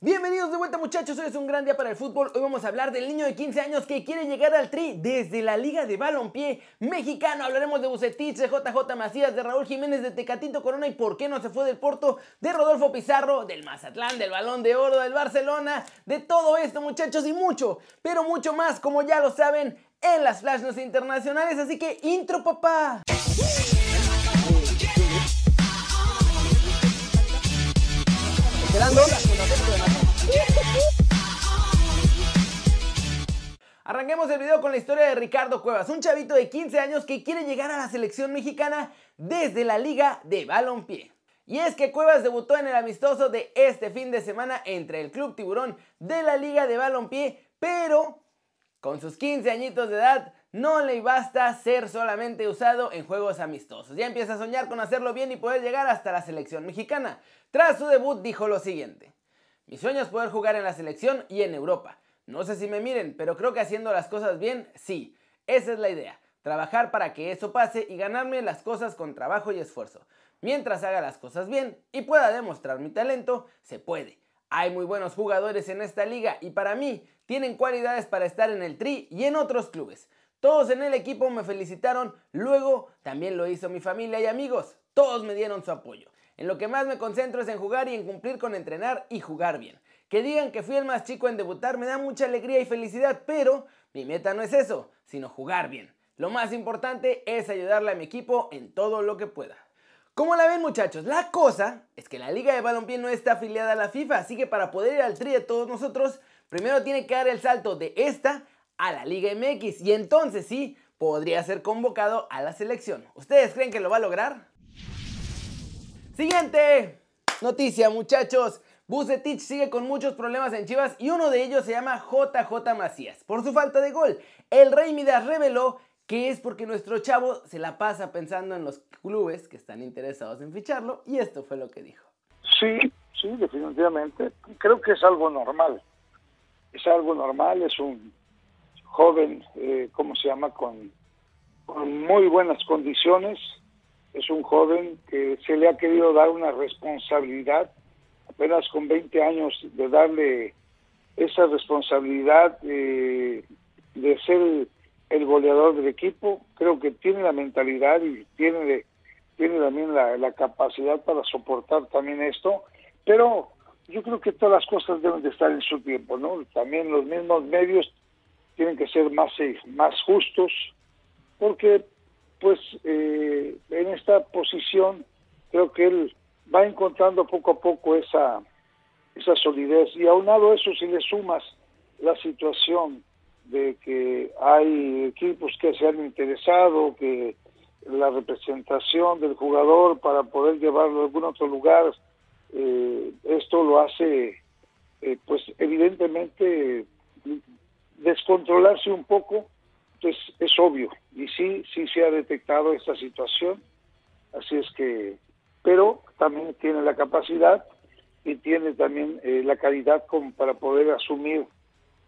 Bienvenidos de vuelta muchachos, hoy es un gran día para el fútbol. Hoy vamos a hablar del niño de 15 años que quiere llegar al Tri desde la Liga de Balompié Mexicano. Hablaremos de Bucetich, de JJ Macías, de Raúl Jiménez, de Tecatito Corona y por qué no se fue del Porto, de Rodolfo Pizarro, del Mazatlán, del Balón de Oro, del Barcelona, de todo esto muchachos y mucho, pero mucho más como ya lo saben en las Flash Internacionales. Así que intro papá. Arranquemos el video con la historia de Ricardo Cuevas, un chavito de 15 años que quiere llegar a la selección mexicana desde la Liga de Balompié. Y es que Cuevas debutó en el amistoso de este fin de semana entre el Club Tiburón de la Liga de Balompié, pero con sus 15 añitos de edad no le basta ser solamente usado en juegos amistosos. Ya empieza a soñar con hacerlo bien y poder llegar hasta la selección mexicana. Tras su debut dijo lo siguiente. Mi sueño es poder jugar en la selección y en Europa. No sé si me miren, pero creo que haciendo las cosas bien, sí. Esa es la idea. Trabajar para que eso pase y ganarme las cosas con trabajo y esfuerzo. Mientras haga las cosas bien y pueda demostrar mi talento, se puede. Hay muy buenos jugadores en esta liga y para mí tienen cualidades para estar en el Tri y en otros clubes. Todos en el equipo me felicitaron, luego también lo hizo mi familia y amigos. Todos me dieron su apoyo. En lo que más me concentro es en jugar y en cumplir con entrenar y jugar bien. Que digan que fui el más chico en debutar me da mucha alegría y felicidad, pero mi meta no es eso, sino jugar bien. Lo más importante es ayudarle a mi equipo en todo lo que pueda. Como la ven muchachos, la cosa es que la Liga de Balompié no está afiliada a la FIFA, así que para poder ir al tri de todos nosotros, primero tiene que dar el salto de esta a la Liga MX y entonces sí podría ser convocado a la selección. ¿Ustedes creen que lo va a lograr? Siguiente noticia, muchachos. Bucetich sigue con muchos problemas en Chivas y uno de ellos se llama JJ Macías por su falta de gol. El Rey Midas reveló que es porque nuestro chavo se la pasa pensando en los clubes que están interesados en ficharlo y esto fue lo que dijo. Sí, sí, definitivamente. Creo que es algo normal. Es algo normal, es un joven, eh, ¿cómo se llama? Con, con muy buenas condiciones, es un joven que se le ha querido dar una responsabilidad, apenas con 20 años, de darle esa responsabilidad de ser el, goleador del equipo. Creo que tiene la mentalidad y tiene, tiene también la, capacidad para soportar también esto, pero yo creo que todas las cosas deben de estar en su tiempo, ¿no? También los mismos medios tienen que ser más, eh, más justos, porque pues eh, en esta posición creo que él va encontrando poco a poco esa, esa solidez. Y aunado eso si le sumas la situación de que hay equipos que se han interesado, que la representación del jugador para poder llevarlo a algún otro lugar, eh, esto lo hace, eh, pues evidentemente, descontrolarse un poco pues es obvio. Y sí sí se ha detectado esta situación. Así es que pero también tiene la capacidad y tiene también eh, la calidad para poder asumir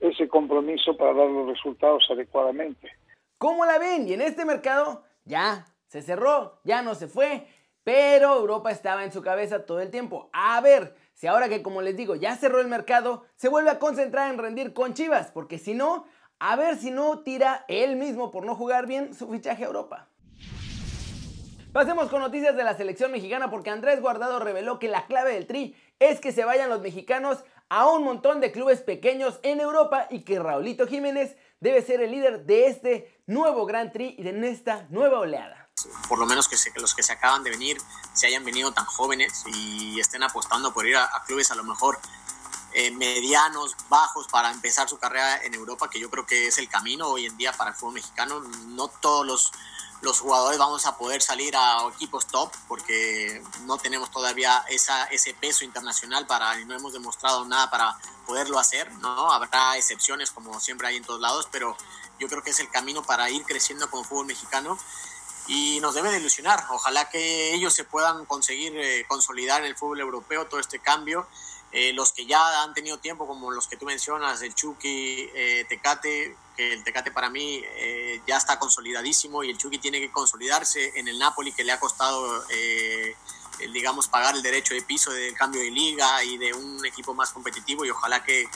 ese compromiso para dar los resultados adecuadamente. ¿Cómo la ven? Y en este mercado ya se cerró, ya no se fue, pero Europa estaba en su cabeza todo el tiempo. A ver, si ahora que como les digo ya cerró el mercado, se vuelve a concentrar en rendir con Chivas, porque si no, a ver si no tira él mismo por no jugar bien su fichaje a Europa. Pasemos con noticias de la selección mexicana porque Andrés Guardado reveló que la clave del tri es que se vayan los mexicanos a un montón de clubes pequeños en Europa y que Raulito Jiménez debe ser el líder de este nuevo Gran Tri y de esta nueva oleada. Por lo menos que, los que se acaban de venir se hayan venido tan jóvenes y estén apostando por ir a clubes a lo mejor eh, medianos, bajos para empezar su carrera en Europa, que yo creo que es el camino hoy en día para el fútbol mexicano. No todos los, los jugadores vamos a poder salir a equipos top porque no tenemos todavía esa, ese peso internacional para no hemos demostrado nada para poderlo hacer, ¿no? Habrá excepciones como siempre hay en todos lados, pero yo creo que es el camino para ir creciendo como fútbol mexicano y nos debe de ilusionar. Ojalá que ellos se puedan conseguir eh, consolidar en el fútbol europeo todo este cambio eh, los que ya han tenido tiempo, como los que tú mencionas, el Chucky, eh, Tecate, que el Tecate para mí eh, ya está consolidadísimo y el Chucky tiene que consolidarse en el Napoli, que le ha costado digamos, pagar el derecho de piso del cambio de liga y de un equipo más competitivo y ojalá que,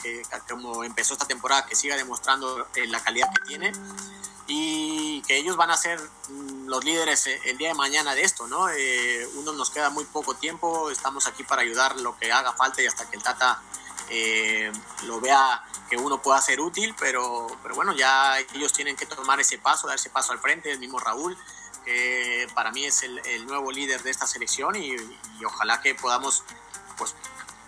como empezó esta temporada, que siga demostrando eh, la calidad que tiene y que ellos van a ser mm, los líderes eh, el día de mañana de esto, ¿no? Eh, uno nos queda muy poco tiempo, estamos aquí para ayudar lo que haga falta y hasta que el Tata eh, lo vea que uno pueda ser útil, pero, pero bueno, ya ellos tienen que tomar ese paso, dar ese paso al frente, el mismo Raúl, que para mí es el, nuevo líder de esta selección y, ojalá que podamos, pues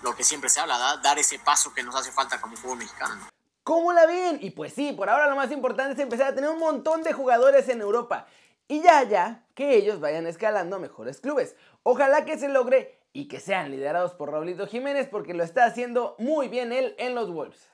lo que siempre se habla, dar ese paso que nos hace falta como fútbol mexicano. ¿Cómo la ven? Y pues sí, por ahora lo más importante es empezar a tener un montón de jugadores en Europa. Y ya, ya, que ellos vayan escalando a mejores clubes. Ojalá que se logre y que sean liderados por Raulito Jiménez porque lo está haciendo muy bien él en los Wolves.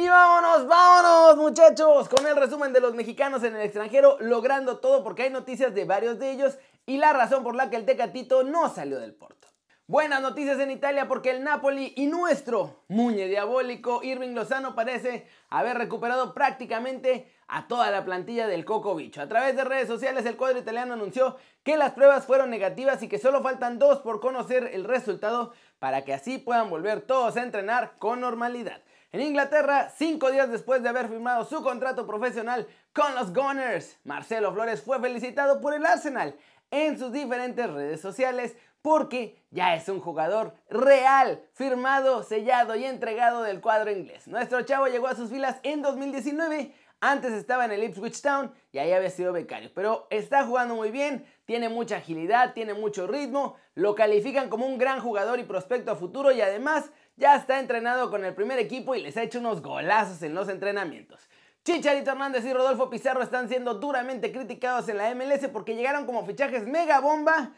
Y vámonos, vámonos muchachos, con el resumen de los mexicanos en el extranjero, logrando todo porque hay noticias de varios de ellos y la razón por la que el Tecatito no salió del Porto. Buenas noticias en Italia porque el Napoli y nuestro muñe diabólico Irving Lozano parece haber recuperado prácticamente a toda la plantilla del Coco Bicho. A través de redes sociales el cuadro italiano anunció que las pruebas fueron negativas y que solo faltan dos por conocer el resultado para que así puedan volver todos a entrenar con normalidad. En Inglaterra, cinco días después de haber firmado su contrato profesional con los Gunners, Marcelo Flores fue felicitado por el Arsenal en sus diferentes redes sociales porque ya es un jugador real, firmado, sellado y entregado del cuadro inglés. Nuestro chavo llegó a sus filas en 2019, antes estaba en el Ipswich Town y ahí había sido becario, pero está jugando muy bien, tiene mucha agilidad, tiene mucho ritmo, lo califican como un gran jugador y prospecto a futuro y además ya está entrenado con el primer equipo y les ha hecho unos golazos en los entrenamientos. Chicharito Hernández y Rodolfo Pizarro están siendo duramente criticados en la MLS porque llegaron como fichajes mega bomba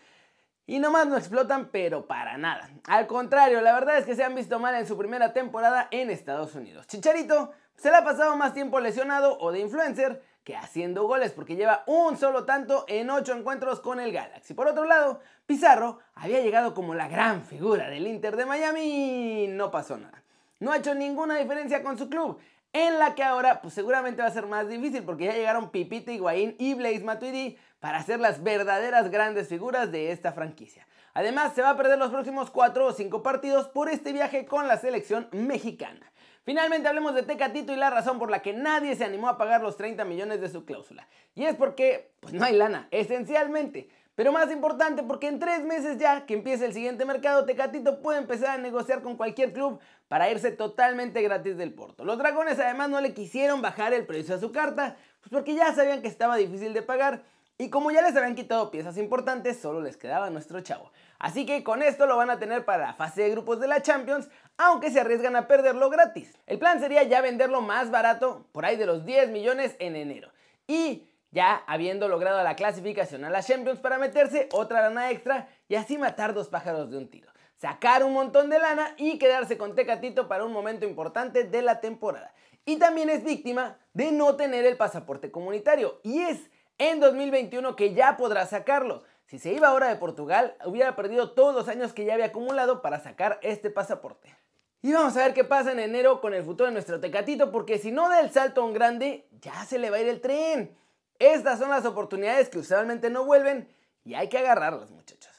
y nomás no explotan, pero para nada. Al contrario, la verdad es que se han visto mal en su primera temporada en Estados Unidos. Chicharito se le ha pasado más tiempo lesionado o de influencer que haciendo goles porque lleva un solo tanto en 8 encuentros con el Galaxy. Por otro lado, Pizarro había llegado como la gran figura del Inter de Miami y no pasó nada. No ha hecho ninguna diferencia con su club, en la que ahora pues seguramente va a ser más difícil porque ya llegaron Pipita Higuaín y Blaze Matuidi para ser las verdaderas grandes figuras de esta franquicia. Además, se va a perder los próximos 4 o 5 partidos por este viaje con la selección mexicana. Finalmente hablemos de Tecatito y la razón por la que nadie se animó a pagar los 30 millones de su cláusula. Y es porque, pues no hay lana, esencialmente. Pero más importante porque en tres meses ya que empiece el siguiente mercado, Tecatito puede empezar a negociar con cualquier club para irse totalmente gratis del Porto. Los dragones además no le quisieron bajar el precio a su carta, pues porque ya sabían que estaba difícil de pagar y como ya les habían quitado piezas importantes, solo les quedaba nuestro chavo. Así que con esto lo van a tener para la fase de grupos de la Champions, aunque se arriesgan a perderlo gratis. El plan sería ya venderlo más barato, por ahí de los 10 millones en enero. Y ya habiendo logrado la clasificación a la Champions para meterse otra lana extra y así matar dos pájaros de un tiro. Sacar un montón de lana y quedarse con Tecatito para un momento importante de la temporada. Y también es víctima de no tener el pasaporte comunitario. Y es en 2021 que ya podrá sacarlo. Si se iba ahora de Portugal, hubiera perdido todos los años que ya había acumulado para sacar este pasaporte. Y vamos a ver qué pasa en enero con el futuro de nuestro Tecatito, porque si no da el salto a un grande, ya se le va a ir el tren. Estas son las oportunidades que usualmente no vuelven y hay que agarrarlas, muchachos.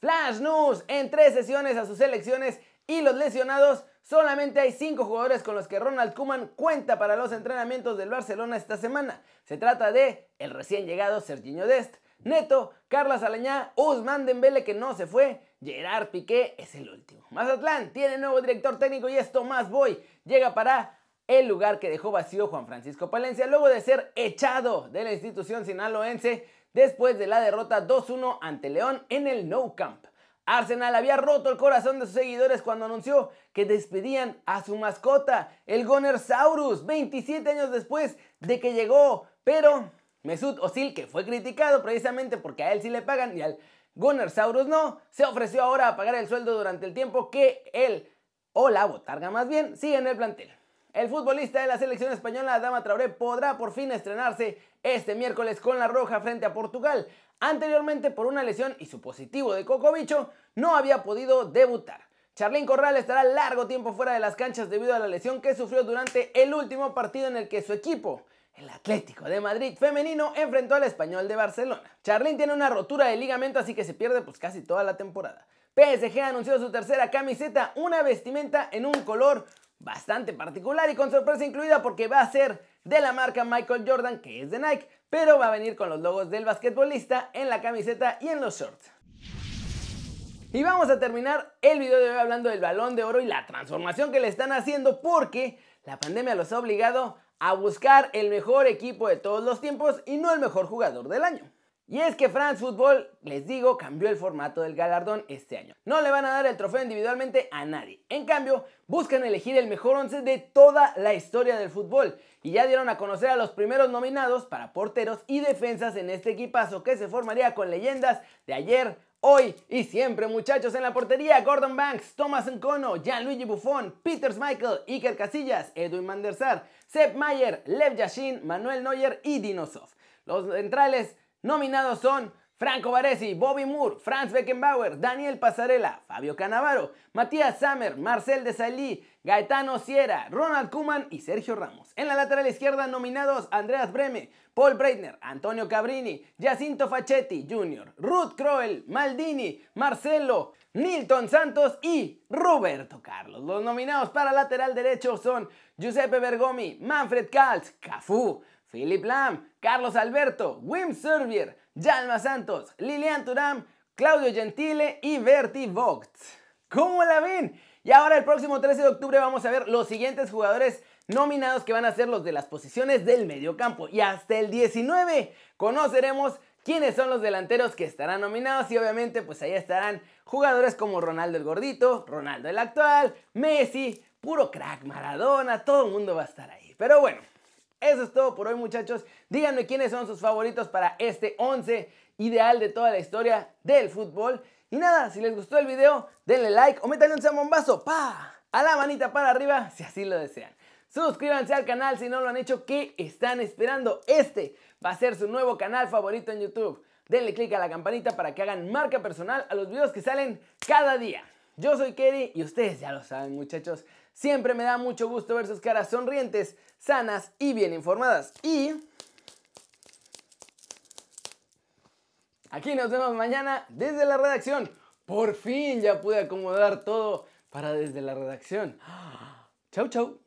Flash News, en tres sesiones a sus elecciones y los lesionados Solamente hay 5 jugadores con los que Ronald Koeman cuenta para los entrenamientos del Barcelona esta semana. Se trata de el recién llegado Serginho Dest, Neto, Carlos Alañá, Usman Dembele que no se fue, Gerard Piqué es el último. Mazatlán tiene nuevo director técnico y es Tomás Boy. Llega para el lugar que dejó vacío Juan Francisco Palencia luego de ser echado de la institución sinaloense después de la derrota 2-1 ante León en el No Camp. Arsenal había roto el corazón de sus seguidores cuando anunció que despedían a su mascota, el Saurus, 27 años después de que llegó. Pero Mesut Özil, que fue criticado precisamente porque a él sí le pagan y al Saurus no, se ofreció ahora a pagar el sueldo durante el tiempo que él, o la botarga más bien, sigue en el plantel. El futbolista de la selección española, Dama Traoré, podrá por fin estrenarse este miércoles con la Roja frente a Portugal. Anteriormente, por una lesión y su positivo de Cocobicho, no había podido debutar. Charlín Corral estará largo tiempo fuera de las canchas debido a la lesión que sufrió durante el último partido en el que su equipo, el Atlético de Madrid femenino enfrentó al español de Barcelona. Charlín tiene una rotura de ligamento así que se pierde pues casi toda la temporada. PSG anunció su tercera camiseta, una vestimenta en un color bastante particular y con sorpresa incluida porque va a ser de la marca Michael Jordan, que es de Nike, pero va a venir con los logos del basquetbolista en la camiseta y en los shorts. Y vamos a terminar el video de hoy hablando del balón de oro y la transformación que le están haciendo porque la pandemia los ha obligado a buscar el mejor equipo de todos los tiempos y no el mejor jugador del año. Y es que France Football, les digo, cambió el formato del galardón este año. No le van a dar el trofeo individualmente a nadie. En cambio, buscan elegir el mejor once de toda la historia del fútbol. Y ya dieron a conocer a los primeros nominados para porteros y defensas en este equipazo que se formaría con leyendas de ayer, hoy y siempre muchachos en la portería. Gordon Banks, Thomas Nkono, Gianluigi Buffon, Peter Michael, Iker Casillas, Edwin van der Sar, Sepp Mayer, Lev Yashin, Manuel Neuer y Dinosov. Los centrales Nominados son Franco Baresi, Bobby Moore, Franz Beckenbauer, Daniel Pasarela, Fabio Canavaro, Matías Sammer, Marcel Desailly, Gaetano Sierra, Ronald Kuman y Sergio Ramos. En la lateral izquierda nominados Andreas Breme, Paul Breitner, Antonio Cabrini, Jacinto Facchetti Jr., Ruth Kroel, Maldini, Marcelo, Nilton Santos y Roberto Carlos. Los nominados para lateral derecho son Giuseppe Bergomi, Manfred Kals, Cafú, Philip Lam, Carlos Alberto, Wim Servier, Jalma Santos, Lilian Turam, Claudio Gentile y Bertie Vogt. ¿Cómo la ven? Y ahora el próximo 13 de octubre vamos a ver los siguientes jugadores nominados que van a ser los de las posiciones del mediocampo. Y hasta el 19 conoceremos quiénes son los delanteros que estarán nominados y obviamente pues ahí estarán jugadores como Ronaldo el gordito, Ronaldo el actual, Messi, puro crack, Maradona, todo el mundo va a estar ahí. Pero bueno, eso es todo por hoy muchachos. Díganme quiénes son sus favoritos para este 11 ideal de toda la historia del fútbol. Y nada, si les gustó el video, denle like o métanle un zambombazo, pa, a la manita para arriba si así lo desean. Suscríbanse al canal si no lo han hecho, ¿qué están esperando? Este va a ser su nuevo canal favorito en YouTube. Denle click a la campanita para que hagan marca personal a los videos que salen cada día. Yo soy Kerry y ustedes ya lo saben muchachos. Siempre me da mucho gusto ver sus caras sonrientes, sanas y bien informadas. Y... Aquí nos vemos mañana desde la redacción. Por fin ya pude acomodar todo para desde la redacción. Chau, chau.